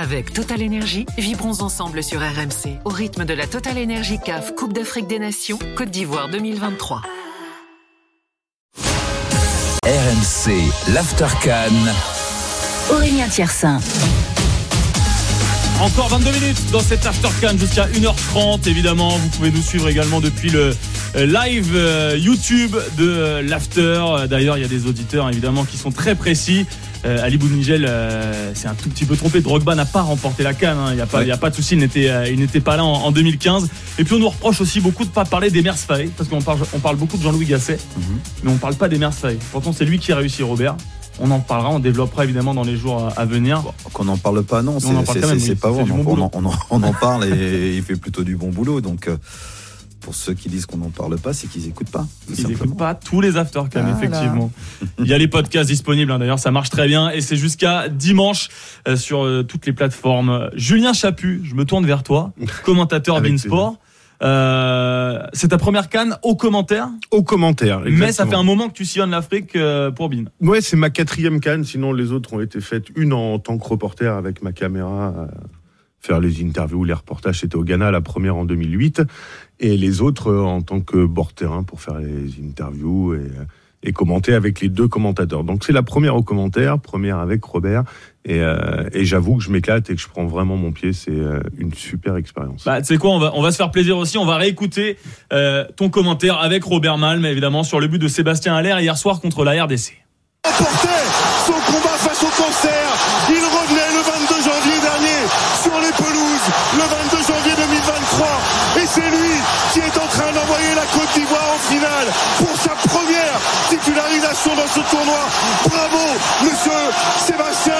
Avec Total Energy, vibrons ensemble sur RMC au rythme de la Total Energy CAF Coupe d'Afrique des Nations Côte d'Ivoire 2023. RMC, l'Aftercan. Aurélien Thiersin. Encore 22 minutes dans cette Aftercan jusqu'à 1h30. Évidemment, vous pouvez nous suivre également depuis le euh, live euh, YouTube de euh, l'After. D'ailleurs, il y a des auditeurs évidemment qui sont très précis. Ali Bounigel c'est un tout petit peu trompé. Drogba n'a pas remporté la canne. Hein. Il n'y a, pas, a pas de souci. Il n'était pas là en, 2015. Et puis on nous reproche aussi beaucoup de ne pas parler des Faye parce qu'on parle, on parle beaucoup de Jean-Louis Gasset, mhm. mais on ne parle pas des Faye Pourtant, c'est lui qui a réussi, Robert. On en parlera, on développera évidemment dans les jours à venir. Qu'on n'en parle pas, non, c'est pas vrai. On, en parle et il fait plutôt du bon boulot. Donc, euh, pour ceux qui disent qu'on n'en parle pas, c'est qu'ils n'écoutent pas. Ils n'écoutent pas tous les aftercam, effectivement. Il y a les podcasts disponibles, hein, d'ailleurs, ça marche très bien. Et c'est jusqu'à dimanche euh, sur euh, toutes les plateformes. Julien Chaput, je me tourne vers toi, commentateur Beansport. Euh, c'est ta première canne au commentaire Au commentaire, Mais ça fait un moment que tu sillonnes l'Afrique euh, pour Bin. Ouais, c'est ma quatrième canne, sinon les autres ont été faites. Une en tant que reporter avec ma caméra, faire les interviews, les reportages, c'était au Ghana, la première en 2008. Et les autres en tant que bord terrain pour faire les interviews et et commenter avec les deux commentateurs. Donc c'est la première au commentaire, première avec Robert. Et, euh, et j'avoue que je m'éclate et que je prends vraiment mon pied. C'est euh, une super expérience. Bah, tu sais quoi, on va, on va se faire plaisir aussi. On va réécouter euh, ton commentaire avec Robert Malm, évidemment, sur le but de Sébastien Allaire hier soir contre la RDC. son combat face au cancer. Il revenait le 22 janvier dernier sur les pelouses, le 22 janvier 2023. Et c'est lui qui est la Côte d'Ivoire en finale pour sa première titularisation dans ce tournoi. Bravo, monsieur Sébastien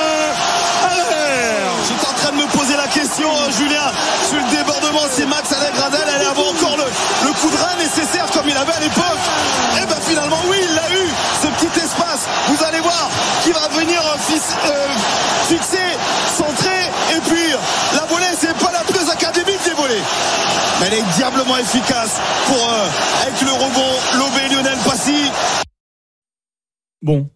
Allaire J'étais en train de me poser la question, euh, Julien, sur le débordement, c'est Max elle avoir encore le, le coup de rein nécessaire comme il avait à l'époque. Et eh ben finalement, oui, il l'a eu, ce petit espace. Vous allez voir qui va venir euh, euh, fixer, centrer, et puis la volée, c'est pas la plus académique des volées mais efficace pour euh, avec le rebond Lobé Lionel Passy. Bon,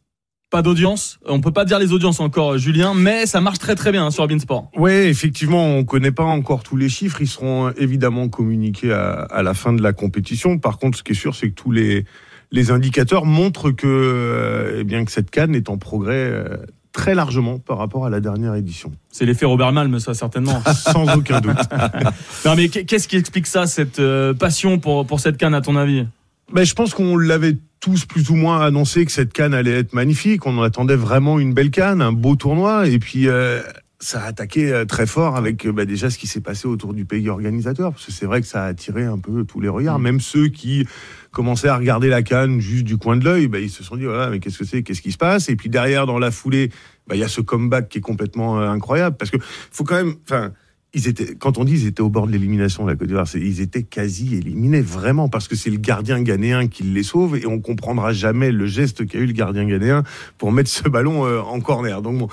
pas d'audience. On peut pas dire les audiences encore, Julien, mais ça marche très très bien sur Beansport. Oui, effectivement, on connaît pas encore tous les chiffres. Ils seront évidemment communiqués à, la fin de la compétition. Par contre, ce qui est sûr, c'est que tous les les indicateurs montrent que, euh, eh bien, que cette canne est en progrès euh, très largement par rapport à la dernière édition. C'est l'effet Robert Malm, ça certainement. Sans aucun doute. non mais qu'est-ce qui explique ça, cette euh, passion pour, pour cette canne à ton avis? Ben, Je pense qu'on l'avait tous plus ou moins annoncé que cette canne allait être magnifique. On attendait vraiment une belle canne, un beau tournoi. Et puis... Euh, ça a attaqué euh, très fort avec bah, déjà ce qui s'est passé autour du pays organisateur, parce que c'est vrai que ça a attiré un peu tous les regards, mm. même ceux qui commençaient à regarder la canne juste du coin de l'œil, bah, ils se sont dit voilà mais qu'est-ce que c'est, qu'est-ce qui se passe? Et puis derrière dans la foulée, bah, il y a ce comeback qui est complètement euh, incroyable parce que faut quand même, enfin. Ils étaient, quand on dit ils étaient au bord de l'élimination de la Côte d'Ivoire, ils étaient quasi éliminés, vraiment, parce que c'est le gardien ghanéen qui les sauve et on comprendra jamais le geste qu'a eu le gardien ghanéen pour mettre ce ballon euh, en corner. Donc bon,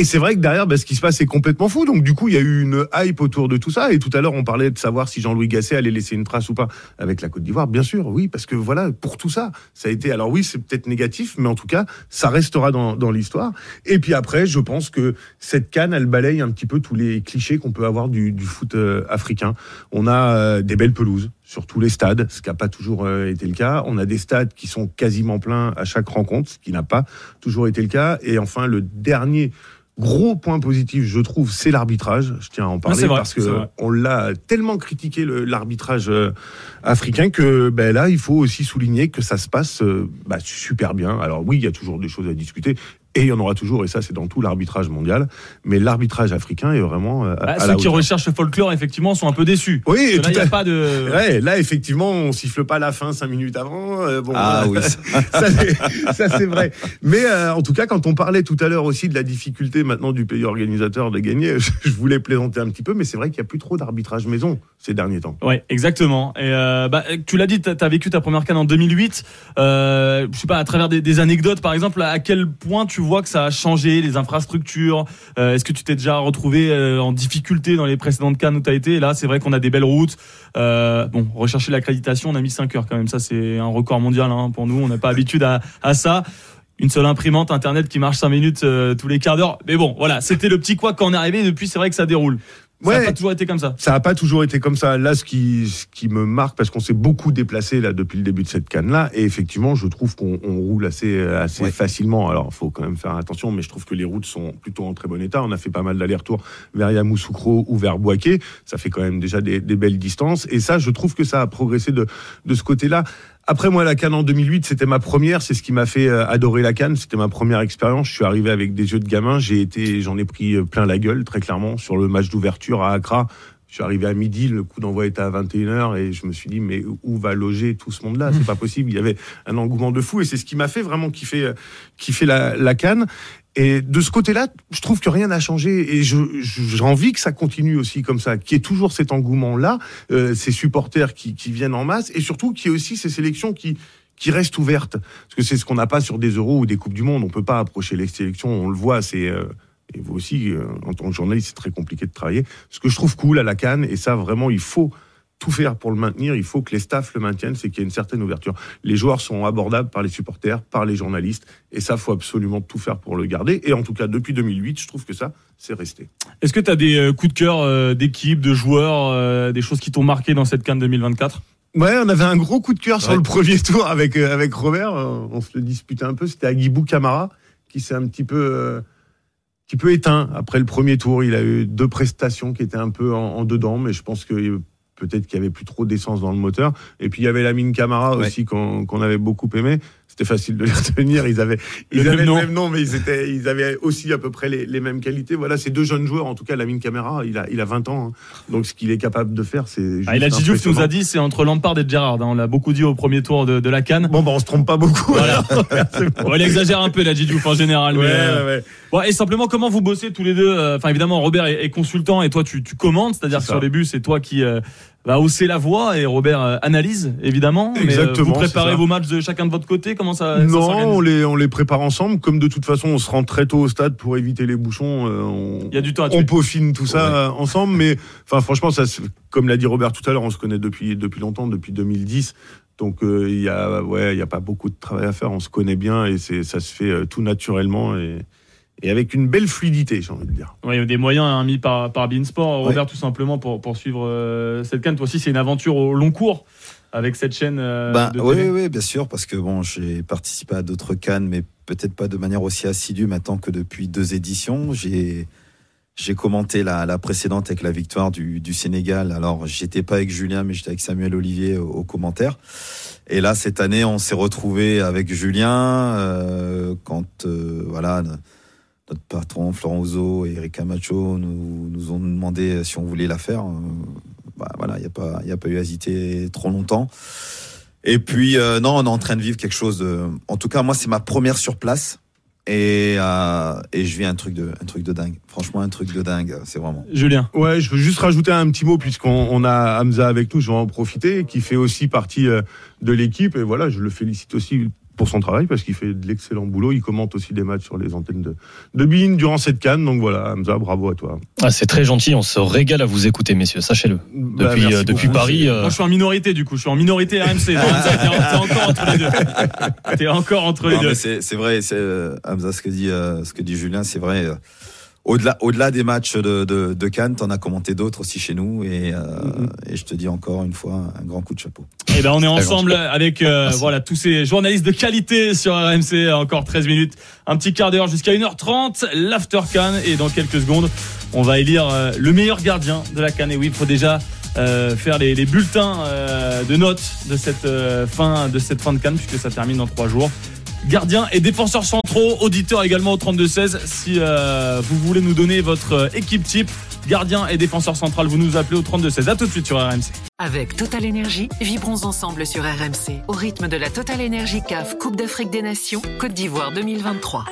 et c'est vrai que derrière, bah, ce qui se passe est complètement fou. Donc du coup, il y a eu une hype autour de tout ça. Et tout à l'heure, on parlait de savoir si Jean-Louis Gasset allait laisser une trace ou pas avec la Côte d'Ivoire. Bien sûr, oui, parce que voilà, pour tout ça, ça a été. Alors oui, c'est peut-être négatif, mais en tout cas, ça restera dans, dans l'histoire. Et puis après, je pense que cette canne, elle balaye un petit peu tous les clichés qu'on peut avoir du, du foot euh, africain. On a euh, des belles pelouses sur tous les stades, ce qui n'a pas toujours euh, été le cas. On a des stades qui sont quasiment pleins à chaque rencontre, ce qui n'a pas toujours été le cas. Et enfin, le dernier Gros point positif, je trouve, c'est l'arbitrage. Je tiens à en parler parce que on l'a tellement critiqué l'arbitrage euh, africain que ben là, il faut aussi souligner que ça se passe euh, bah, super bien. Alors oui, il y a toujours des choses à discuter. Et il y en aura toujours, et ça c'est dans tout l'arbitrage mondial. Mais l'arbitrage africain est vraiment. Euh, bah, ceux qui recherchent le folklore, effectivement, sont un peu déçus. Oui, là, il a pas de. Ouais, là, effectivement, on siffle pas la fin cinq minutes avant. Euh, bon, ah oui. ça, c'est vrai. Mais euh, en tout cas, quand on parlait tout à l'heure aussi de la difficulté maintenant du pays organisateur de gagner, je, voulais plaisanter un petit peu, mais c'est vrai qu'il y a plus trop d'arbitrage maison ces derniers temps. Oui, exactement. Et bah, tu l'as dit, tu as vécu ta première canne en 2008. je sais pas, à travers des, des anecdotes, par exemple, à quel point tu tu vois que ça a changé, les infrastructures euh, Est-ce que tu t'es déjà retrouvé euh, en difficulté dans les précédentes cannes où tu as été? Là, c'est vrai qu'on a des belles routes. Euh, bon, rechercher l'accréditation, on a mis 5 heures quand même. Ça, c'est un record mondial hein, pour nous. On n'a pas habitude à, à ça une seule imprimante internet qui marche 5 minutes tous les quarts d'heure. Mais bon, voilà, c'était le petit quoi quand on est arrivé. Depuis, c'est vrai que ça déroule. Ça n'a pas toujours été comme ça. Ça n'a pas toujours été comme ça. Là, ce qui, ce qui me marque, parce qu'on s'est beaucoup déplacé là depuis le début de cette canne-là, et effectivement, je trouve qu'on roule assez, assez facilement. Alors, il faut quand même faire attention, mais je trouve que les routes sont plutôt en très bon état. On a fait pas mal d'allers-retours vers Yamoussoukro ou vers Boaké. Ça fait quand même déjà des, des, belles distances. Et ça, je trouve que ça a progressé de, de ce côté-là. Après, moi, la Cannes en 2008, c'était ma première. C'est ce qui m'a fait euh, adorer la Cannes. C'était ma première expérience. Je suis arrivé avec des yeux de gamin. J'ai été, j'en ai pris euh, plein la gueule, très clairement, sur le match d'ouverture à Accra. Je suis arrivé à midi, le coup d'envoi était à 21h et je me suis dit, mais où va loger tout ce monde-là? C'est pas possible. Il y avait un engouement de fou et c'est ce qui m'a fait vraiment kiffer, euh, kiffer la, la Cannes. Et de ce côté-là, je trouve que rien n'a changé et j'ai envie que ça continue aussi comme ça, qu'il y ait toujours cet engouement-là, euh, ces supporters qui, qui, viennent en masse et surtout qu'il y ait aussi ces sélections qui, qui restent ouvertes. Parce que c'est ce qu'on n'a pas sur des euros ou des Coupes du Monde. On peut pas approcher les sélections, on le voit, c'est... Euh, et vous aussi, euh, en tant que journaliste, c'est très compliqué de travailler. Ce que je trouve cool à la Cannes, et ça vraiment, il faut tout faire pour le maintenir. Il faut que les staffs le maintiennent, c'est qu'il y a une certaine ouverture. Les joueurs sont abordables par les supporters, par les journalistes, et ça, faut absolument tout faire pour le garder. Et en tout cas, depuis 2008, je trouve que ça, c'est resté. Est-ce que tu as des euh, coups de cœur euh, d'équipe, de joueurs, euh, des choses qui t'ont marqué dans cette canne 2024 Ouais, on avait un gros coup de cœur sur le premier tour avec avec Robert. On se le disputait un peu. C'était Agibou Camara qui s'est un petit peu qui peut éteint après le premier tour. Il a eu deux prestations qui étaient un peu en, en dedans, mais je pense que peut-être qu'il y avait plus trop d'essence dans le moteur. Et puis il y avait la mine Camara aussi qu'on avait beaucoup aimé. C'était facile de les retenir. Ils avaient, ils le, avaient même le même nom, mais ils étaient, ils avaient aussi à peu près les, les, mêmes qualités. Voilà, ces deux jeunes joueurs. En tout cas, la mine Camara, il a, il a 20 ans. Hein. Donc ce qu'il est capable de faire, c'est. Ah, il a Diouf nous a dit, c'est entre Lampard et Gerrard. Hein. On l'a beaucoup dit au premier tour de, de la Cannes. Bon, bah on se trompe pas beaucoup. Voilà. bon. il exagère un peu la Diouf en général. Ouais, mais, euh, ouais. Bon, et simplement, comment vous bossez tous les deux? Euh, Enfin, évidemment, Robert est, consultant et toi, tu, tu commandes, c'est-à-dire que sur les bus, c'est toi qui euh, va hausser la voix et Robert euh, analyse évidemment. Exactement. vous préparez vos matchs de chacun de votre côté Comment ça Non, on les on les prépare ensemble. Comme de toute façon, on se rend très tôt au stade pour éviter les bouchons. Euh, on, Il y a du temps. À on peaufine tout ça ensemble, mais enfin franchement, ça, comme l'a dit Robert tout à l'heure, on se connaît depuis depuis longtemps, depuis 2010. Donc euh, il y a ouais, il y a pas beaucoup de travail à faire. On se connaît bien et c'est ça se fait tout naturellement et et avec une belle fluidité, j'ai envie de dire. Oui, il y a des moyens hein, mis par, par Beansport, Robert, tout simplement, pour, pour suivre euh, cette canne. Toi aussi, c'est une aventure au long cours avec cette chaîne euh, ben, oui, oui, bien sûr, parce que bon, j'ai participé à d'autres cannes, mais peut-être pas de manière aussi assidue maintenant que depuis deux éditions. J'ai j'ai commenté la, la, précédente avec la victoire du, du Sénégal. Alors, j'étais pas avec Julien, mais j'étais avec Samuel Olivier au, au commentaire. Et là, cette année, on s'est retrouvé avec Julien euh, quand euh, voilà notre patron Florent Ouzo et Eric Camacho nous, nous ont demandé si on voulait la faire. Euh, bah, voilà, il n'y a, pas, y a pas eu à hésiter trop longtemps. Et puis, euh, non, on est en train de vivre quelque chose. De... En tout cas, moi, c'est ma première sur place. Et, euh, et je vis un truc de un truc de dingue. Franchement, un truc de dingue, c'est vraiment. Julien. Ouais, je veux juste rajouter un petit mot puisqu'on on a Hamza avec nous. Je vais en profiter, qui fait aussi partie de l'équipe. Et voilà, je le félicite aussi pour son travail parce qu'il fait de l'excellent boulot. Il commente aussi des matchs sur les antennes de, de Bean durant cette canne. Donc voilà, Hamza, bravo à toi. Ah, c'est très gentil. On se régale à vous écouter, messieurs. Sachez-le. Bah, depuis, euh, depuis Paris. Euh... Moi, je suis en minorité du coup. Je suis en minorité RMC. T'es encore entre les deux. T'es encore entre les deux. C'est vrai. Euh, Hamza, ce que dit, euh, ce que dit Julien, c'est vrai. Au-delà, au-delà des matchs de, de, de Cannes, t'en as commenté d'autres aussi chez nous et, euh, mm-hmm. et, je te dis encore une fois un grand coup de chapeau. Et eh ben on est ensemble avec euh, voilà tous ces journalistes de qualité sur RMC. Encore 13 minutes, un petit quart d'heure jusqu'à 1h30, l'after Cannes et dans quelques secondes on va élire euh, le meilleur gardien de la Cannes. Et oui, il faut déjà euh, faire les, les bulletins euh, de notes de cette fin de cette fin de Cannes puisque ça termine dans trois jours gardiens et défenseurs centraux, auditeurs également au 32-16. Si euh, vous voulez nous donner votre euh, équipe type, gardien et défenseur central, vous nous appelez au 32-16. A tout de suite sur RMC. Avec Total Énergie, vibrons ensemble sur RMC au rythme de la Total Énergie CAF Coupe d'Afrique des Nations Côte d'Ivoire 2023.